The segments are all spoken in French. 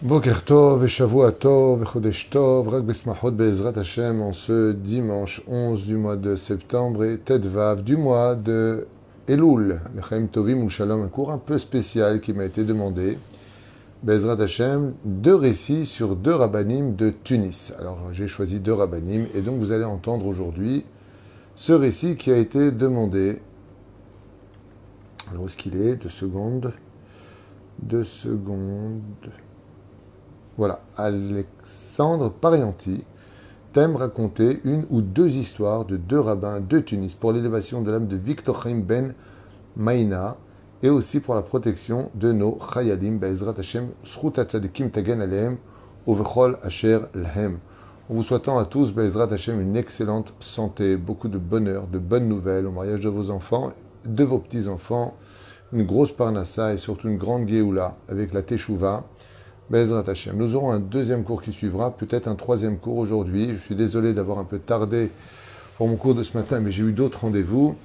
Boker Tov, Shavua Tov, Chodesh Tov, Rak Besmachot Bezrat Hashem, en ce dimanche 11 du mois de septembre et Tedvav du mois de Elul, Lechaim Tovim ou Shalom, un cours un peu spécial qui m'a été demandé. Bezrat Hashem, deux récits sur deux rabbinim de Tunis. Alors j'ai choisi deux rabbinim et donc vous allez entendre aujourd'hui ce récit qui a été demandé. Alors où est-ce qu'il est Deux secondes. Deux secondes. Voilà, Alexandre Parianti t'aime raconter une ou deux histoires de deux rabbins de Tunis pour l'élévation de l'âme de Victor Chaim Ben Maïna et aussi pour la protection de nos Chayadim Be'ezrat Hashem Tzadikim Tagen Alehem Uvechol Asher Lahem. En vous souhaitant à tous Be'ezrat Hashem une excellente santé, beaucoup de bonheur, de bonnes nouvelles au mariage de vos enfants, de vos petits-enfants, une grosse parnassa et surtout une grande Géoula avec la Teshuvah Nous aurons un deuxième cours qui suivra, peut-être un troisième cours aujourd'hui. Je suis désolé d'avoir un peu tardé pour mon cours de ce matin, mais j'ai eu d'autres rendez-vous.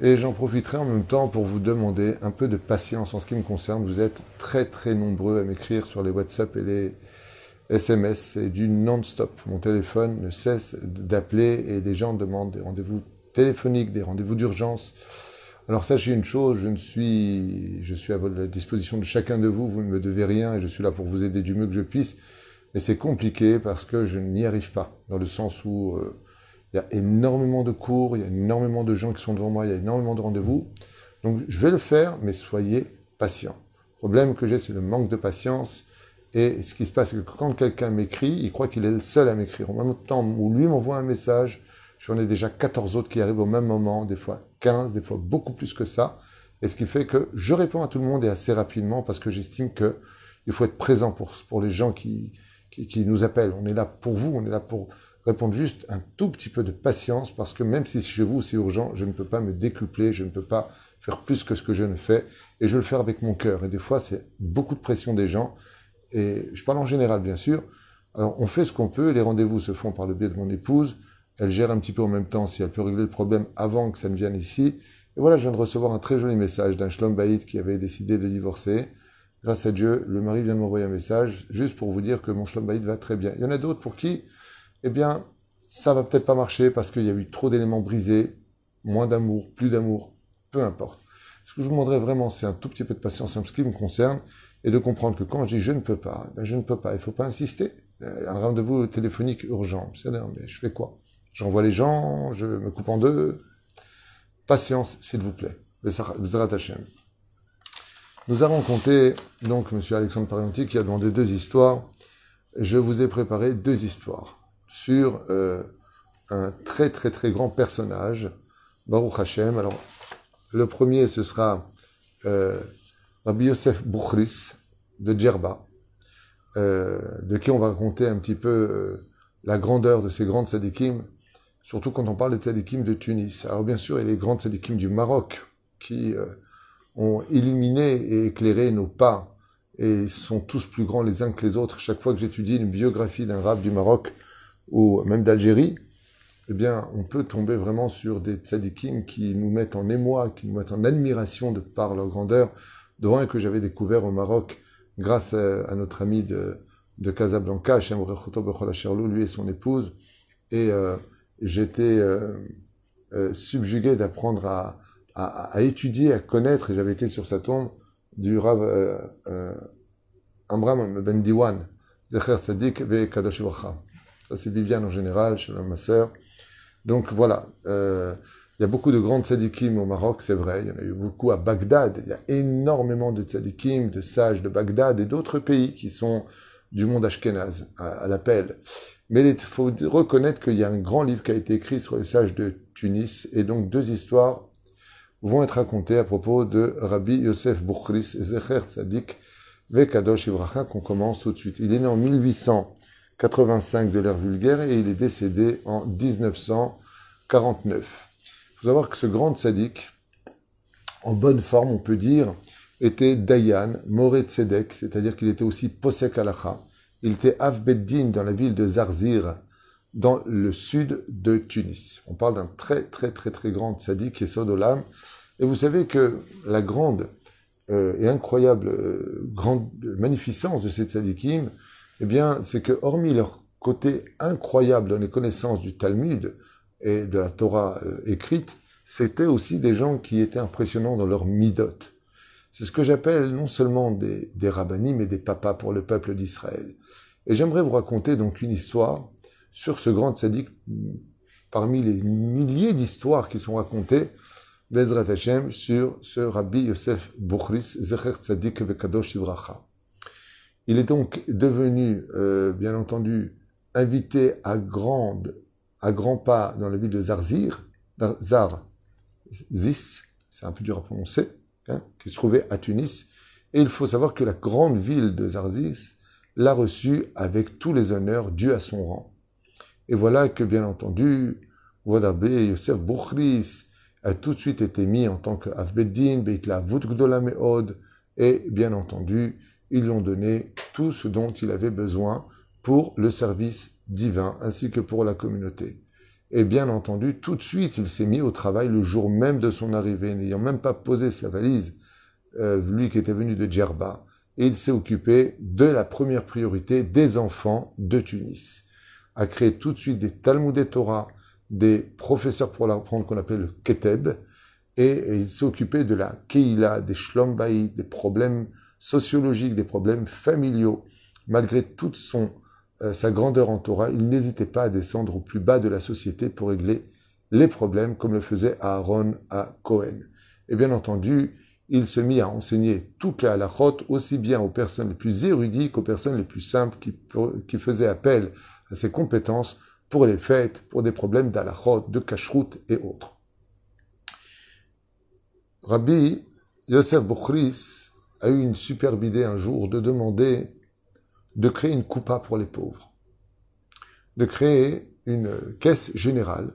Et j'en profiterai en même temps pour vous demander un peu de patience en ce qui me concerne. Vous êtes très très nombreux à m'écrire sur les WhatsApp et les SMS. C'est du non-stop. Mon téléphone ne cesse d'appeler et les gens demandent des rendez-vous téléphoniques, des rendez-vous d'urgence. Alors sachez une chose, je suis, à votre disposition de chacun de vous, vous ne me devez rien et je suis là pour vous aider du mieux que je puisse. Mais c'est compliqué parce que je n'y arrive pas, dans le sens où euh, il y a énormément de cours, il y a énormément de gens qui sont devant moi, il y a énormément de rendez-vous. Donc je vais le faire, mais soyez patients. Le problème que j'ai, c'est le manque de patience. Et ce qui se passe, c'est que quand quelqu'un m'écrit, il croit qu'il est le seul à m'écrire. En même temps où lui m'envoie un message, J'en ai déjà 14 autres qui arrivent au même moment, des fois 15, des fois beaucoup plus que ça. Et ce qui fait que je réponds à tout le monde et assez rapidement parce que j'estime que il faut être présent pour, les gens qui, qui, nous appellent. On est là pour vous, on est là pour répondre juste un tout petit peu de patience parce que même si chez vous c'est urgent, je ne peux pas me décupler, je ne peux pas faire plus que ce que je ne fais et je le fais avec mon cœur. Et des fois, c'est beaucoup de pression des gens. Et je parle en général, bien sûr. Alors, on fait ce qu'on peut. Les rendez-vous se font par le biais de mon épouse elle gère un petit peu en même temps si elle peut régler le problème avant que ça ne vienne ici. Et voilà, je viens de recevoir un très joli message d'un Shlom qui avait décidé de divorcer. Grâce à Dieu, le mari vient de m'envoyer un message juste pour vous dire que mon Shlom Baït va très bien. Il y en a d'autres pour qui, eh bien, ça va peut-être pas marcher parce qu'il y a eu trop d'éléments brisés, moins d'amour, plus d'amour, peu importe. Ce que je vous demanderais vraiment, c'est un tout petit peu de patience en ce qui me concerne et de comprendre que quand je dis je ne peux pas, ben je ne peux pas. Il ne faut pas insister. Euh, un rendez-vous téléphonique urgent. Mais je fais quoi? J'envoie les gens, je me coupe en deux. Patience, s'il vous plaît. Nous avons compté, donc, M. Alexandre Parianti qui a demandé deux histoires. Je vous ai préparé deux histoires sur euh, un très très très grand personnage, Baruch Hashem. Alors, le premier, ce sera euh, Rabbi Yosef Boukhris de Djerba, euh, de qui on va raconter un petit peu la grandeur de ces grandes sadikim surtout quand on parle des tzadikim de Tunis. Alors bien sûr, il y a les grands tzadikim du Maroc qui euh, ont illuminé et éclairé nos pas et sont tous plus grands les uns que les autres. Chaque fois que j'étudie une biographie d'un rab du Maroc ou même d'Algérie, eh bien, on peut tomber vraiment sur des tzadikim qui nous mettent en émoi, qui nous mettent en admiration de par leur grandeur, dont un que j'avais découvert au Maroc grâce à, notre ami de, de Casablanca, lui et son épouse. Et euh, j'étais euh, euh, subjugué d'apprendre à, étudier, à connaître, et j'avais été sur sa tombe, du Rav euh, Amram Ben Diwan, Zecher Tzadik ve Kadosh Ça c'est Viviane en général, chez ma sœur. Donc voilà, il y a beaucoup de grandes tzadikim au Maroc, c'est vrai. Il y en a eu beaucoup à Bagdad. Il y a énormément de tzadikim, de sages de Bagdad et d'autres pays qui sont du monde ashkénaze, à l'appel. Mais il faut reconnaître qu'il y a un grand livre qui a été écrit sur les sages de Tunis, et donc deux histoires vont être racontées à propos de Rabbi Yosef Boukhris Zecher Tzadik Vekadosh Ibracha, qu'on commence tout de suite. Il est né en 1885 de l'ère vulgaire et il est décédé en 1949. Il faut savoir que ce grand tzaddik, en bonne forme, on peut dire, était Dayan, Moré Tzedek, c'est-à-dire qu'il était aussi Posek Alacha, il était Avbeddin dans la ville de Zarzir, dans le sud de Tunis. On parle d'un très très très très grand sadique qui est Sodolam. Et vous savez que la grande euh, et incroyable euh, grande magnificence de ces tzadikim, eh bien, c'est que hormis leur côté incroyable dans les connaissances du Talmud et de la Torah euh, écrite, c'était aussi des gens qui étaient impressionnants dans leur midot. C'est ce que j'appelle non seulement des, des mais des papas pour le peuple d'Israël. Et j'aimerais vous raconter donc une histoire sur ce grand tzaddik, parmi les milliers d'histoires qui sont racontées, Bezrat Hashem, sur ce rabbi Yosef Bukhris, Zecher Tzadik Vekadosh Ibracha. Il est donc devenu, euh, bien entendu, invité à grande, à grands pas dans la ville de Zarzir, Zar, Zis, c'est un peu dur à prononcer, hein, qui se trouvait à Tunis. Et il faut savoir que la grande ville de Zarzis l'a reçu avec tous les honneurs dus à son rang. Et voilà que, bien entendu, Wadabé Yosef Boukhris a tout de suite été mis en tant qu'Avbeddin, Beitla Gdola Meod, et bien entendu, ils lui ont donné tout ce dont il avait besoin pour le service divin ainsi que pour la communauté. Et bien entendu, tout de suite, il s'est mis au travail le jour même de son arrivée, n'ayant même pas posé sa valise, euh, lui qui était venu de Djerba, et il s'est occupé de la première priorité des enfants de Tunis. A créé tout de suite des Talmud et Torah, des professeurs pour l'apprendre qu'on appelait le Keteb, et, il s'est occupé de la Keila, des Shlombaï, des problèmes sociologiques, des problèmes familiaux. Malgré toute son sa grandeur en Torah, il n'hésitait pas à descendre au plus bas de la société pour régler les problèmes, comme le faisait Aaron à Cohen. Et bien entendu, il se mit à enseigner toute la halachot, aussi bien aux personnes les plus érudites qu'aux personnes les plus simples qui, faisaient appel à ses compétences pour les fêtes, pour des problèmes d'halachot, de cacheroute et autres. Rabbi Yosef Bokhris a eu une superbe idée un jour de demander de créer une coupa pour les pauvres, de créer une caisse générale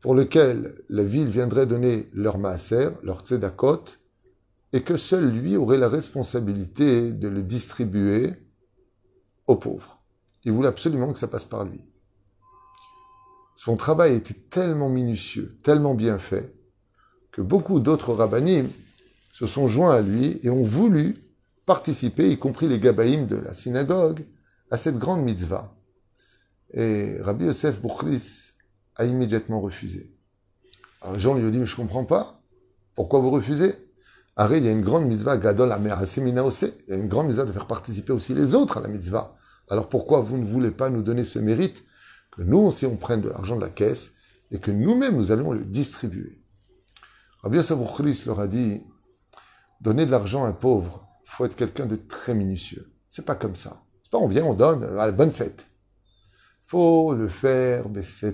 pour laquelle la ville viendrait donner leur maaser, leur tzedakot, et que seul lui aurait la responsabilité de le distribuer aux pauvres. Il voulait absolument que ça passe par lui. Son travail était tellement minutieux, tellement bien fait, que beaucoup d'autres rabbinim se sont joints à lui et ont voulu participer, y compris les gabaïm de la synagogue, à cette grande mitzvah. Et Rabbi Yosef Boukhlis a immédiatement refusé. Alors gens lui ont dit, mais je comprends pas. Pourquoi vous refusez? Arrête, il y a une grande mitzvah, Gadol Semina Il y a une grande mitzvah de faire participer aussi les autres à la mitzvah. Alors pourquoi vous ne voulez pas nous donner ce mérite que nous aussi on prenne de l'argent de la caisse et que nous-mêmes nous allons le distribuer? Rabbi Yosef Boukhlis leur a dit, donner de l'argent à un pauvre, faut être quelqu'un de très minutieux. C'est pas comme ça. C'est pas on vient, on donne, à la bonne fête. Faut le faire,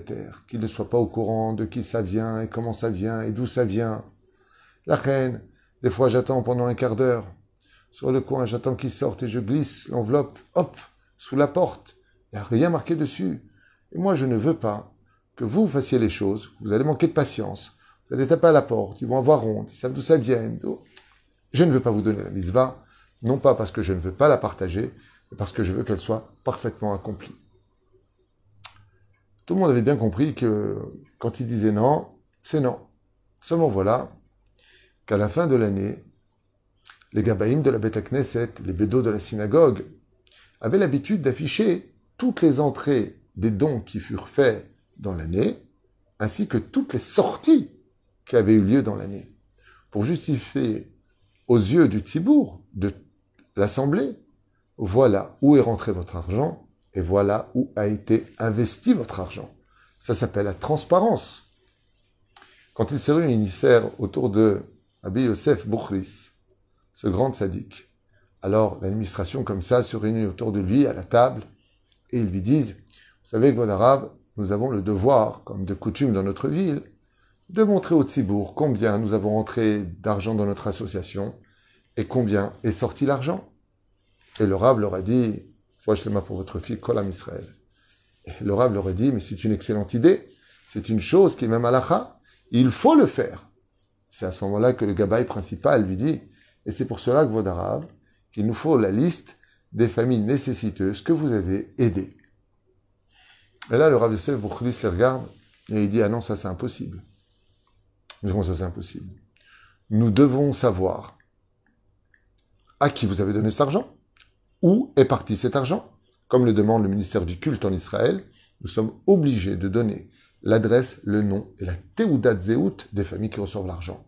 terre, qu'il ne soit pas au courant de qui ça vient et comment ça vient et d'où ça vient. La reine, des fois j'attends pendant un quart d'heure. Sur le coin, j'attends qu'il sorte et je glisse l'enveloppe, hop, sous la porte. Il n'y a rien marqué dessus. Et moi, je ne veux pas que vous fassiez les choses. Vous allez manquer de patience. Vous allez taper à la porte. Ils vont avoir honte. Ils savent d'où ça vient. Je ne veux pas vous donner la mitzvah non pas parce que je ne veux pas la partager, mais parce que je veux qu'elle soit parfaitement accomplie. Tout le monde avait bien compris que quand il disait non, c'est non. Seulement voilà qu'à la fin de l'année, les Gabaïm de la Beth Knesset, les bédos de la synagogue, avaient l'habitude d'afficher toutes les entrées des dons qui furent faits dans l'année, ainsi que toutes les sorties qui avaient eu lieu dans l'année, pour justifier aux yeux du Tibour, de l'Assemblée, voilà où est rentré votre argent et voilà où a été investi votre argent. Ça s'appelle la transparence. Quand il se réunissèrent autour de Abi Yosef Boukhris, ce grand sadique, alors l'administration comme ça se réunit autour de lui à la table et ils lui disent, vous savez que bon arabe, nous avons le devoir, comme de coutume dans notre ville, de montrer au Tzibourg combien nous avons entré d'argent dans notre association et combien est sorti l'argent? Et le Rav leur a dit, les pour votre fille, Kolam Israël. Et le Rav leur a dit, mais c'est une excellente idée, c'est une chose qui est même alacha, il faut le faire. C'est à ce moment-là que le gabaï principal lui dit, et c'est pour cela que Arav, qu'il nous faut la liste des familles nécessiteuses que vous avez aidées. Et là, le Rav Yosef Boukhlis les regarde et il dit, ah non, ça c'est impossible. Mais comment ça c'est impossible? Nous devons savoir à qui vous avez donné cet argent, où est parti cet argent. Comme le demande le ministère du culte en Israël, nous sommes obligés de donner l'adresse, le nom et la Zeut des familles qui reçoivent l'argent.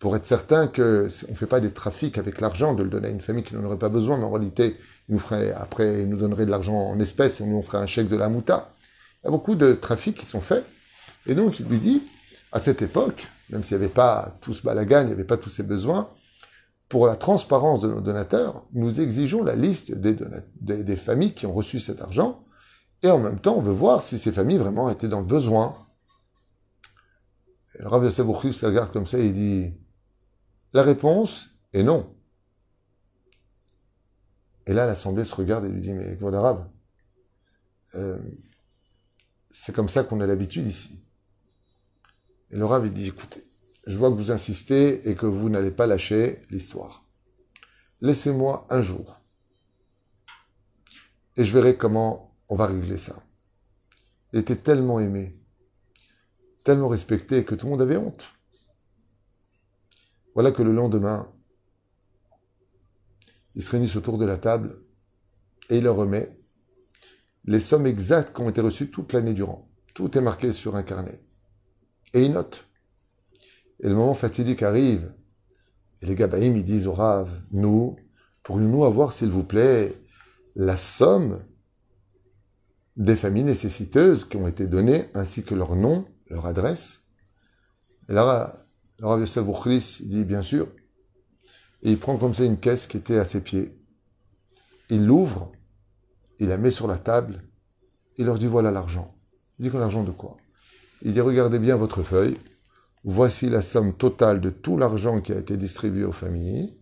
Pour être certain qu'on ne fait pas des trafics avec l'argent, de le donner à une famille qui n'en aurait pas besoin, mais en réalité, il nous ferait, après, il nous donnerait de l'argent en espèces et nous on ferait un chèque de la mouta. Il y a beaucoup de trafics qui sont faits. Et donc, il lui dit, à cette époque, même s'il n'y avait pas tout ce balagan, il n'y avait pas tous ces besoins, pour la transparence de nos donateurs, nous exigeons la liste des, familles qui ont reçu cet argent, et en même temps, on veut voir si ces familles vraiment étaient dans le besoin. Le Rav Yosef se regarde comme ça et il dit, la réponse est non. Et là, l'Assemblée se regarde et lui dit, mais quoi d'arabe euh, C'est comme ça qu'on a l'habitude ici. Et le Rav, il dit, écoutez, je vois que vous insistez et que vous n'allez pas lâcher l'histoire. Laissez-moi un jour. Et je verrai comment on va régler ça. Il était tellement aimé, tellement respecté que tout le monde avait honte. Voilà que le lendemain, ils se réunissent autour de la table et il leur remet les sommes exactes qui ont été reçues toute l'année durant. Tout est marqué sur un carnet. Et il note. Et le moment fatidique arrive. Et les Gabaïm, ils disent au Rav, nous, pourrions-nous avoir, s'il vous plaît, la somme des familles nécessiteuses qui ont été données, ainsi que leur nom, leur adresse? Et là, le Rav Yosef dit, bien sûr. Et il prend comme ça une caisse qui était à ses pieds. Il l'ouvre, il la met sur la table, il leur dit, voilà l'argent. Il dit, l'argent de quoi? Il dit, regardez bien votre feuille, voici la somme totale de tout l'argent qui a été distribué aux familles,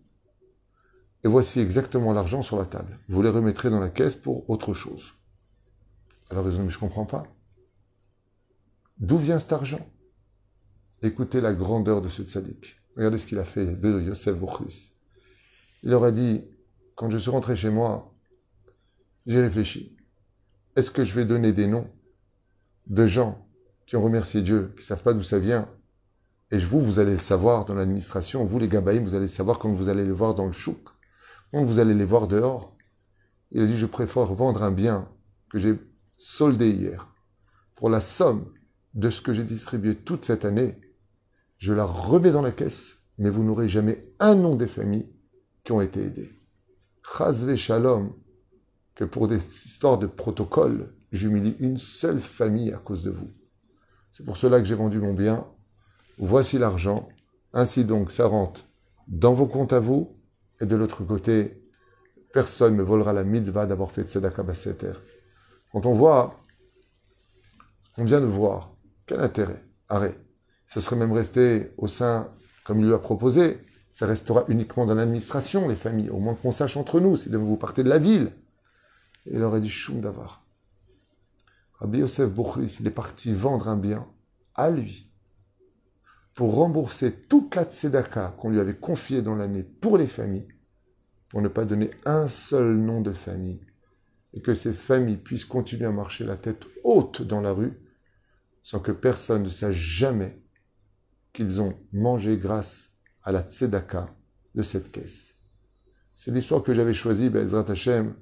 et voici exactement l'argent sur la table. Vous les remettrez dans la caisse pour autre chose. Alors ils ont dit, mais je ne comprends pas. D'où vient cet argent? Écoutez la grandeur de ce tzaddik. Regardez ce qu'il a fait de Yosef Bouchris. Il leur a dit, quand je suis rentré chez moi, j'ai réfléchi. Est-ce que je vais donner des noms de gens qui ont remercié Dieu, qui ne savent pas d'où ça vient, et vous, vous allez le savoir dans l'administration, vous les Gabaïm, vous allez le savoir quand vous allez les voir dans le chouk, quand vous allez les voir dehors. Il a dit, je préfère vendre un bien que j'ai soldé hier pour la somme de ce que j'ai distribué toute cette année. Je la remets dans la caisse, mais vous n'aurez jamais un nom des familles qui ont été aidées. Chazve Shalom, que pour des histoires de protocole, j'humilie une seule famille à cause de vous. C'est pour cela que j'ai vendu mon bien voici l'argent, ainsi donc ça rentre dans vos comptes à vous, et de l'autre côté, personne ne volera la mitzvah d'avoir fait tzedakah basseter. Quand on voit, on vient de voir, quel intérêt Arrêt. Ce serait même resté au sein, comme il lui a proposé, ça restera uniquement dans l'administration, les familles, au moins qu'on sache entre nous, si vous partez de la ville. Et il aurait dit choum d'avoir. Rabbi Yosef Bouchris, il est parti vendre un bien à lui, pour rembourser toute la tzedaka qu'on lui avait confiée dans l'année pour les familles, pour ne pas donner un seul nom de famille, et que ces familles puissent continuer à marcher la tête haute dans la rue, sans que personne ne sache jamais qu'ils ont mangé grâce à la tzedaka de cette caisse. C'est l'histoire que j'avais choisie, Bezrat Hashem,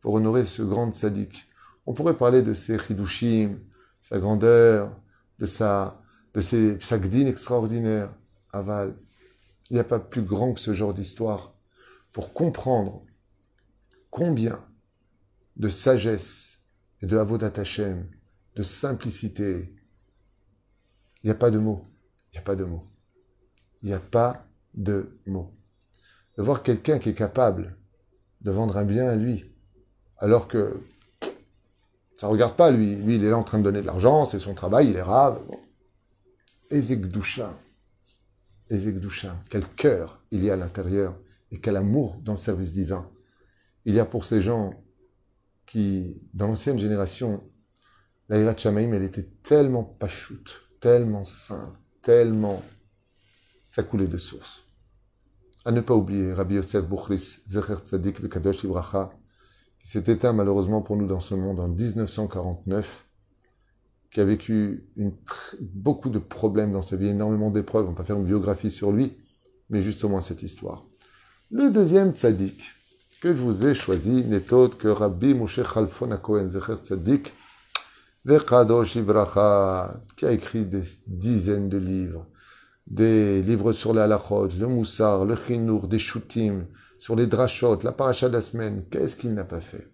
pour honorer ce grand sadique. On pourrait parler de ses chidushim, sa grandeur, de sa de ces psagdines extraordinaires, aval. Il n'y a pas plus grand que ce genre d'histoire pour comprendre combien de sagesse et de avodat Hashem, de simplicité. Il n'y a pas de mots. Il n'y a pas de mots. Il n'y a pas de mots. De voir quelqu'un qui est capable de vendre un bien à lui, alors que ça ne regarde pas lui. Lui, il est là en train de donner de l'argent, c'est son travail, il est rave. Ezekdusha. Ezekdusha. Quel cœur il y a à l'intérieur et quel amour dans le service divin. Il y a pour ces gens qui, dans l'ancienne génération, la Hirat Shamaim, elle était tellement pachoute, tellement simple, tellement. Ça coulait de source. À ne pas oublier, Rabbi Yosef Bouchris, Zecher Tzadik Vekadosh Ibracha, qui s'est éteint malheureusement pour nous dans ce monde en 1949 qui a vécu beaucoup de problèmes dans sa vie, énormément d'épreuves. On ne va pas faire une biographie sur lui, mais justement cette histoire. Le deuxième tzaddik que je vous ai choisi n'est autre que Rabbi Moshe Khalfon Akohen Zecher Tzaddik Vekadosh Ibracha, qui a écrit des dizaines de livres, des livres sur la halachot, le moussar, le chinour, des shootim, sur les drachot, la paracha de la semaine. Qu'est-ce qu'il n'a pas fait?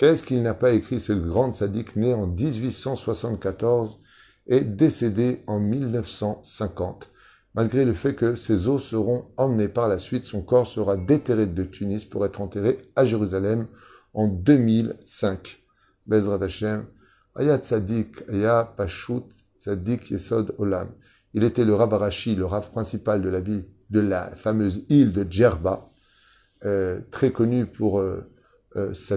Qu'est-ce qu'il n'a pas écrit ce grand tzaddik né en 1874 et décédé en 1950 Malgré le fait que ses os seront emmenés par la suite, son corps sera déterré de Tunis pour être enterré à Jérusalem en 2005. Bezrat Hashem, Aya Tzadik, Aya Pashut, Tzadik Yesod Olam. Il était le Rav le Rav principal de la ville, de la fameuse île de Djerba, euh, très connu pour euh, euh, sa.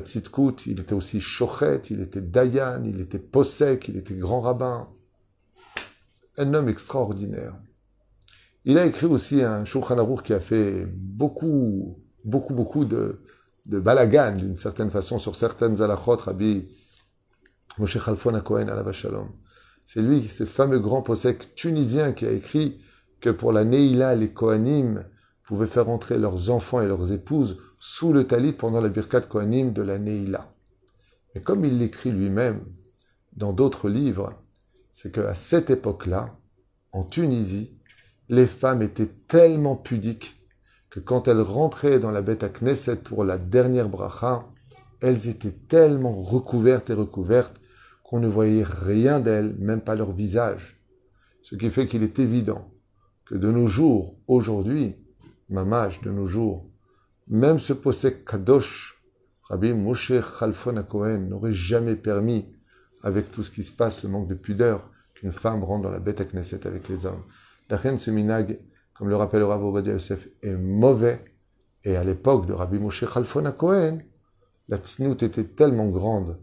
Il était aussi Shochet, il était Dayan, il était Posek, il était grand rabbin. Un homme extraordinaire. Il a écrit aussi un Shulchan Aruch qui a fait beaucoup, beaucoup, beaucoup de, balagan, d'une certaine façon, sur certaines halachot, Rabbi Moshe Khalfon Cohen à Shalom. C'est lui, ce fameux grand posek tunisien qui a écrit que pour la Neila, les Kohanim pouvaient faire entrer leurs enfants et leurs épouses sous le talit pendant la Birkat Kohanim de la Neila. Et comme il l'écrit lui-même dans d'autres livres, c'est qu'à cette époque-là, en Tunisie, les femmes étaient tellement pudiques que quand elles rentraient dans la bête à Knesset pour la dernière bracha, elles étaient tellement recouvertes et recouvertes qu'on ne voyait rien d'elles, même pas leur visage. Ce qui fait qu'il est évident que de nos jours, aujourd'hui, mamage de nos jours, même ce posek kadosh, Rabbi Moshe Khalfon Cohen n'aurait jamais permis, avec tout ce qui se passe, le manque de pudeur, qu'une femme rentre dans la bête à Knesset avec les hommes. La reine, ce minag, comme le rappelle Rav Obadiah Yosef, est mauvais. Et à l'époque de Rabbi Moshe Khalfon Cohen, la tsnout était tellement grande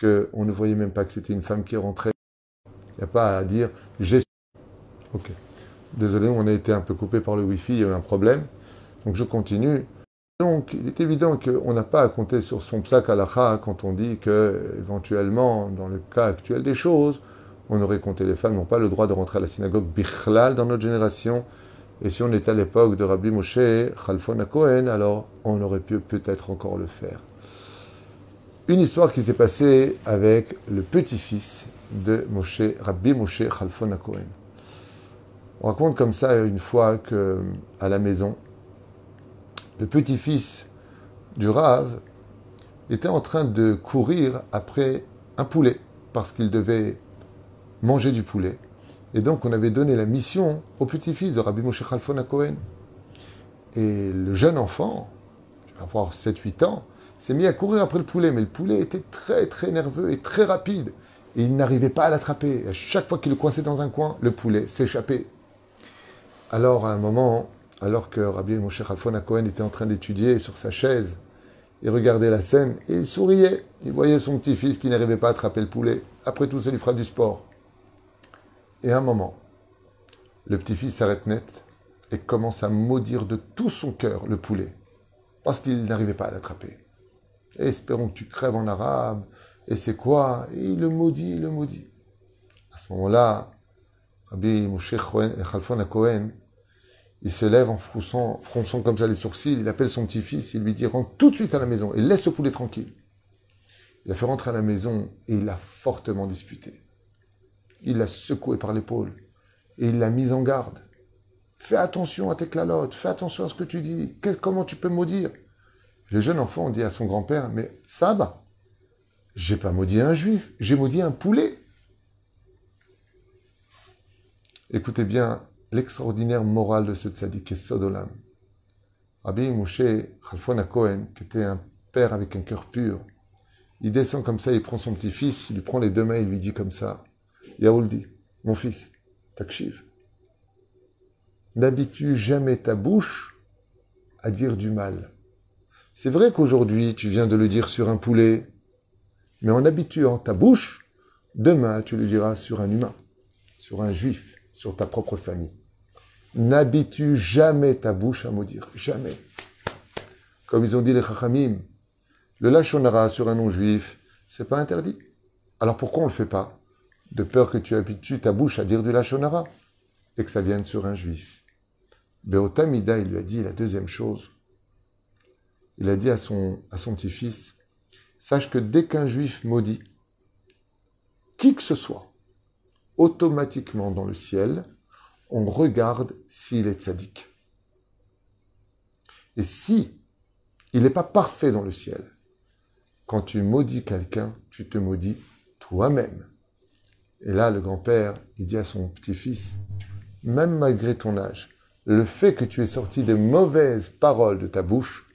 qu'on ne voyait même pas que c'était une femme qui rentrait. Il n'y a pas à dire j'ai. Ok. Désolé, on a été un peu coupé par le Wi-Fi, il y a eu un problème. Donc je continue. Donc il est évident qu'on n'a pas à compter sur son psak alacha quand on dit que, éventuellement, dans le cas actuel des choses, on aurait compté les femmes n'ont pas le droit de rentrer à la synagogue bichlal dans notre génération. Et si on était à l'époque de Rabbi Moshe Khalfon Cohen, alors on aurait pu peut-être encore le faire. Une histoire qui s'est passée avec le petit-fils de Moshe, Rabbi Moshe Khalfon Cohen. On raconte comme ça une fois que à la maison, le petit-fils du Rav était en train de courir après un poulet parce qu'il devait manger du poulet. Et donc, on avait donné la mission au petit-fils de Rabbi Moshe Khalfon Cohen. Et le jeune enfant, avoir 7-8 ans, s'est mis à courir après le poulet. Mais le poulet était très, très nerveux et très rapide. Et il n'arrivait pas à l'attraper. À chaque fois qu'il le coinçait dans un coin, le poulet s'échappait. Alors, à un moment, alors que Rabbi Moshe Khalfon Cohen était en train d'étudier sur sa chaise, il regardait la scène il souriait. Il voyait son petit-fils qui n'arrivait pas à attraper le poulet. Après tout, ça lui fera du sport. Et à un moment, le petit-fils s'arrête net et commence à maudire de tout son cœur le poulet, parce qu'il n'arrivait pas à l'attraper. Espérons que tu crèves en arabe, et c'est quoi? Il le maudit, il le maudit. À ce moment-là, Rabbi Moshe Khalfon Cohen, il se lève en fronçant, comme ça les sourcils, il appelle son petit-fils, il lui dit rentre tout de suite à la maison et laisse ce poulet tranquille. Il a fait rentrer à la maison et il l'a fortement disputé il l'a secoué par l'épaule et il l'a mis en garde. Fais attention à tes clalotes, fais attention à ce que tu dis, comment tu peux maudire? Le jeune enfant dit à son grand-père, mais Saba, j'ai pas maudit un juif, j'ai maudit un poulet. Écoutez bien l'extraordinaire morale de ce tzaddik Sodolam. Rabbi Moshe Khalfon Cohen, qui était un père avec un cœur pur, il descend comme ça, il prend son petit-fils, il lui prend les deux mains, il lui dit comme ça dit, mon fils, Takshiv, n'habitue jamais ta bouche à dire du mal? C'est vrai qu'aujourd'hui, tu viens de le dire sur un poulet, mais en habituant ta bouche, demain, tu le diras sur un humain, sur un juif, sur ta propre famille. N'habitue jamais ta bouche à maudire, jamais. Comme ils ont dit les chachamim, le lachonara sur un non-juif, c'est pas interdit. Alors pourquoi on le fait pas de peur que tu habitues ta bouche à dire du lachonara et que ça vienne sur un juif? Beotamida, il lui a dit la deuxième chose. Il a dit à son, à son petit-fils, sache que dès qu'un juif maudit, qui que ce soit, automatiquement dans le ciel, on regarde s'il est tzaddik. Et si il n'est pas parfait dans le ciel, quand tu maudis quelqu'un, tu te maudis toi-même. Et là, le grand-père, il dit à son petit-fils, même malgré ton âge, le fait que tu aies sorti des mauvaises paroles de ta bouche,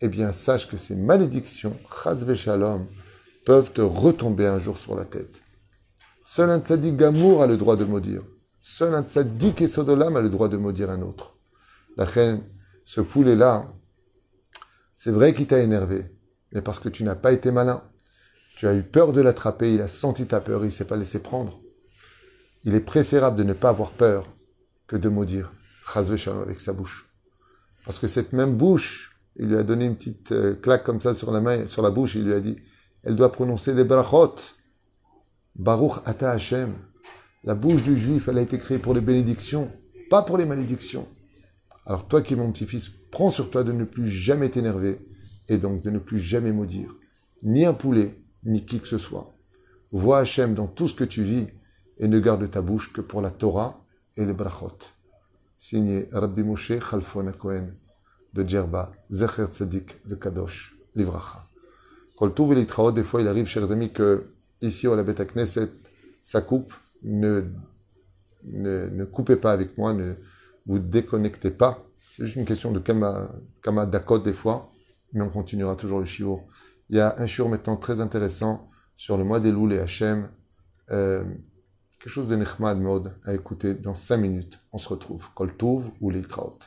eh bien, sache que ces malédictions, chas shalom, peuvent te retomber un jour sur la tête. Seul un tzaddik gamour a le droit de maudire. Seul un tzaddik et sodolam a le droit de maudire un autre. La reine, ce poulet-là, c'est vrai qu'il t'a énervé, mais parce que tu n'as pas été malin. Tu as eu peur de l'attraper, il a senti ta peur, il ne s'est pas laissé prendre. Il est préférable de ne pas avoir peur que de maudire, shalom, avec sa bouche. Parce que cette même bouche, il lui a donné une petite euh, claque comme ça sur la main, sur la bouche, il lui a dit, elle doit prononcer des brachot. Baruch Ata Hashem. La bouche du juif, elle a été créée pour les bénédictions, pas pour les malédictions. Alors toi qui es mon petit-fils, prends sur toi de ne plus jamais t'énerver et donc de ne plus jamais maudire. Ni un poulet, ni qui que ce soit. Vois Hachem dans tout ce que tu vis et ne garde ta bouche que pour la Torah et les brachot. Signé Rabbi Moshe Khalfon Cohen de Djerba, Zecher Tzadik de Kadosh, Livracha. Kol des fois il arrive, chers amis, que ici au la Knesset, ça coupe. Ne, ne, coupez pas avec moi, ne vous déconnectez pas. C'est juste une question de kama, kama dakot des fois, mais on continuera toujours le shiur. Il y a un shiur maintenant très intéressant sur le mois des loups et Hachem. Euh, quelque chose de nechmad mode à écouter dans 5 minutes. On se retrouve. Kol ou l'iltraot.